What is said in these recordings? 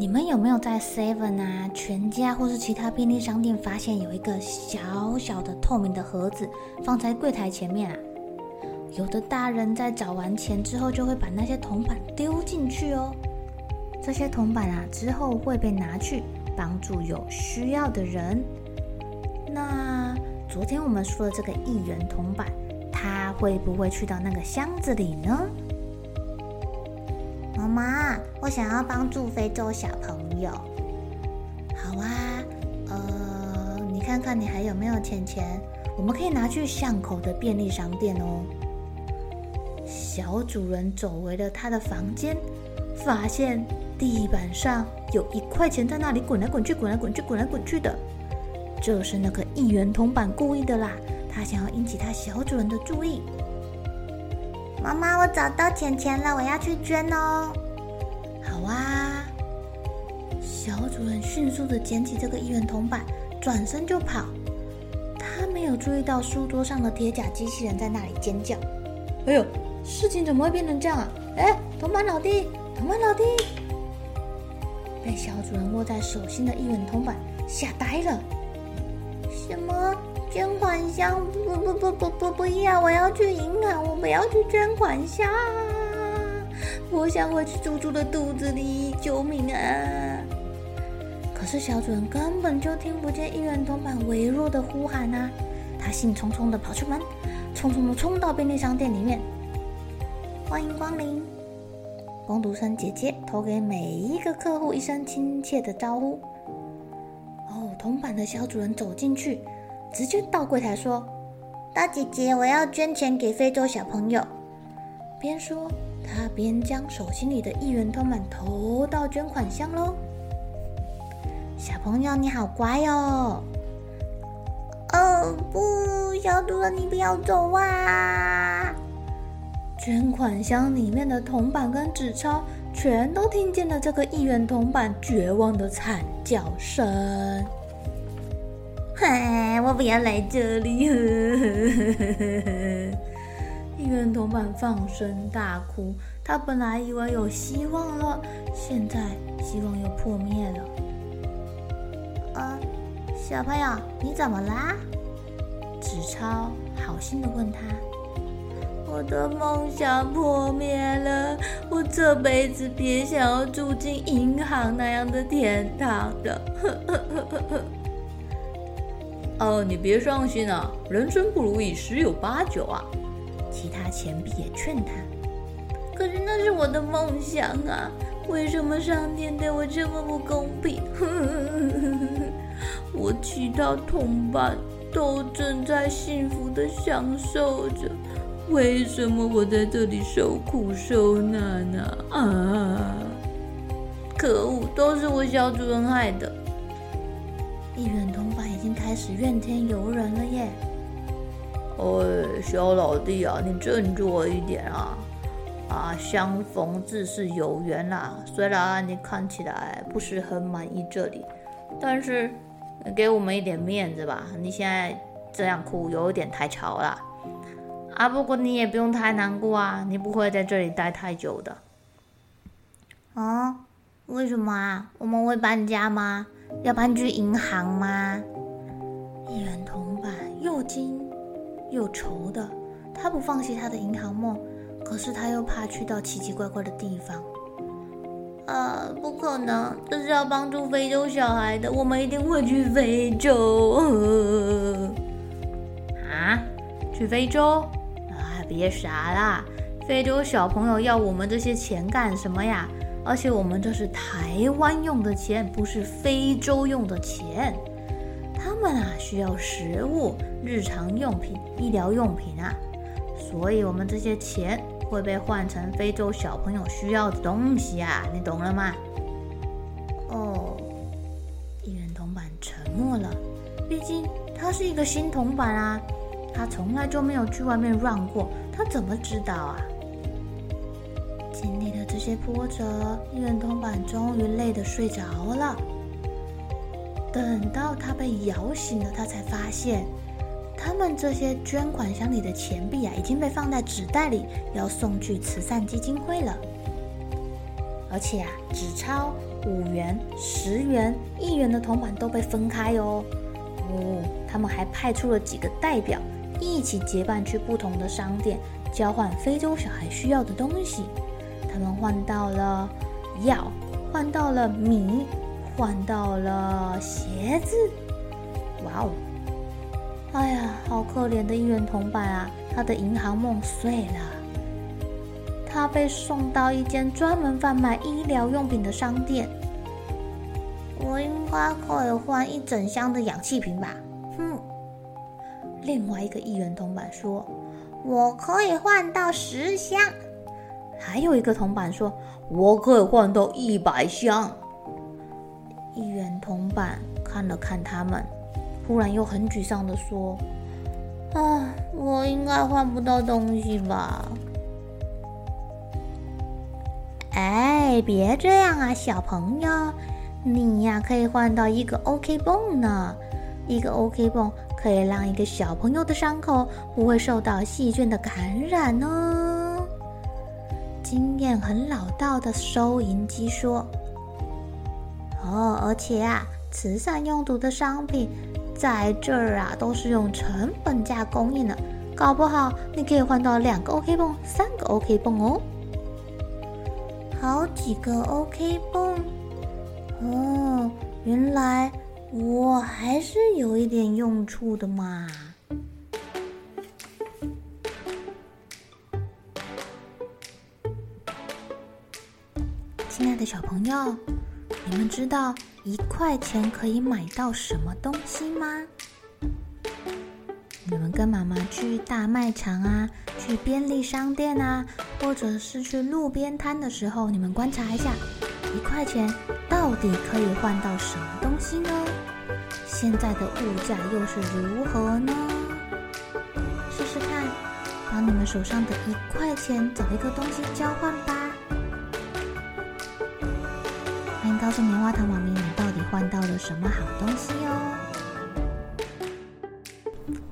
你们有没有在 Seven 啊、全家或是其他便利商店发现有一个小小的透明的盒子放在柜台前面啊？有的大人在找完钱之后就会把那些铜板丢进去哦。这些铜板啊之后会被拿去帮助有需要的人。那昨天我们说的这个一元铜板。他会不会去到那个箱子里呢？妈妈，我想要帮助非洲小朋友。好啊，呃，你看看你还有没有钱钱？我们可以拿去巷口的便利商店哦。小主人走回了他的房间，发现地板上有一块钱在那里滚来滚去，滚来滚去，滚来滚去的。这是那个一元铜板故意的啦。他想要引起他小主人的注意。妈妈，我找到钱钱了，我要去捐哦。好啊！小主人迅速地捡起这个一元铜板，转身就跑。他没有注意到书桌上的铁甲机器人在那里尖叫。哎呦，事情怎么会变成这样啊？哎，铜板老弟，铜板老弟！被小主人握在手心的一元铜板吓呆了。什么？捐款箱？不不不不不不要！我要去银行，我不要去捐款箱。我想回去猪猪的肚子里，救命啊！可是小主人根本就听不见一元铜板微弱的呼喊啊！他兴冲冲的跑出门，匆匆的冲到便利商店里面。欢迎光临！工读生姐姐投给每一个客户一声亲切的招呼。哦，铜板的小主人走进去。直接到柜台说：“大姐姐，我要捐钱给非洲小朋友。”边说，他边将手心里的一元铜板投到捐款箱喽。小朋友，你好乖哦！哦不，小主人，你不要走啊！捐款箱里面的铜板跟纸钞全都听见了这个一元铜板绝望的惨叫声。我不要来这里！一元铜板放声大哭，他本来以为有希望了，现在希望又破灭了。呃，小朋友，你怎么啦？纸钞好心的问他：“我的梦想破灭了，我这辈子别想要住进银行那样的天堂的。”哦，你别伤心啊，人生不如意十有八九啊。其他钱币也劝他，可是那是我的梦想啊，为什么上天对我这么不公平？我其他同伴都正在幸福的享受着，为什么我在这里受苦受难呢？啊！可恶，都是我小主人害的。一元通经开始怨天尤人了耶！哎，小老弟啊，你振作一点啊！啊，相逢自是有缘啦、啊。虽然你看起来不是很满意这里，但是给我们一点面子吧。你现在这样哭有一点太吵了啊！不过你也不用太难过啊，你不会在这里待太久的。啊？为什么啊？我们会搬家吗？要搬去银行吗？一元铜板又惊又愁的，他不放弃他的银行梦，可是他又怕去到奇奇怪怪的地方。啊，不可能，这是要帮助非洲小孩的，我们一定会去非洲。啊，去非洲？啊，别傻啦！非洲小朋友要我们这些钱干什么呀？而且我们这是台湾用的钱，不是非洲用的钱。他们啊，需要食物、日常用品、医疗用品啊，所以我们这些钱。会被换成非洲小朋友需要的东西啊，你懂了吗？哦，一元铜板沉默了。毕竟他是一个新铜板啊，他从来就没有去外面转过，他怎么知道啊？经历了这些波折，一元铜板终于累得睡着了。等到他被摇醒了，他才发现。他们这些捐款箱里的钱币啊，已经被放在纸袋里，要送去慈善基金会了。而且啊，纸钞、五元、十元、一元的铜板都被分开哦。哦，他们还派出了几个代表，一起结伴去不同的商店，交换非洲小孩需要的东西。他们换到了药，换到了米，换到了鞋子。哇哦！哎呀，好可怜的一元铜板啊！他的银行梦碎了。他被送到一间专门贩卖医疗用品的商店。我应该可以换一整箱的氧气瓶吧？哼。另外一个一元铜板说：“我可以换到十箱。”还有一个铜板说：“我可以换到一百箱。”一元铜板看了看他们。忽然又很沮丧地说：“啊，我应该换不到东西吧？”哎，别这样啊，小朋友，你呀可以换到一个 OK 绷呢。一个 OK 绷可以让一个小朋友的伤口不会受到细菌的感染哦。经验很老道的收银机说：“，哦而且啊，慈善用途的商品。”在这儿啊，都是用成本价供应的，搞不好你可以换到两个 OK 绷、三个 OK 绷哦，好几个 OK 绷。哦，原来我还是有一点用处的嘛。亲爱的小朋友，你们知道一块钱可以买到什么东西吗？你们跟妈妈去大卖场啊，去便利商店啊，或者是去路边摊的时候，你们观察一下，一块钱到底可以换到什么东西呢？现在的物价又是如何呢？试试看，把你们手上的一块钱找一个东西交换吧。告诉棉花糖妈咪，你到底换到了什么好东西哦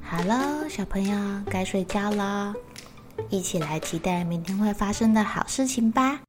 好喽小朋友，该睡觉啦，一起来期待明天会发生的好事情吧。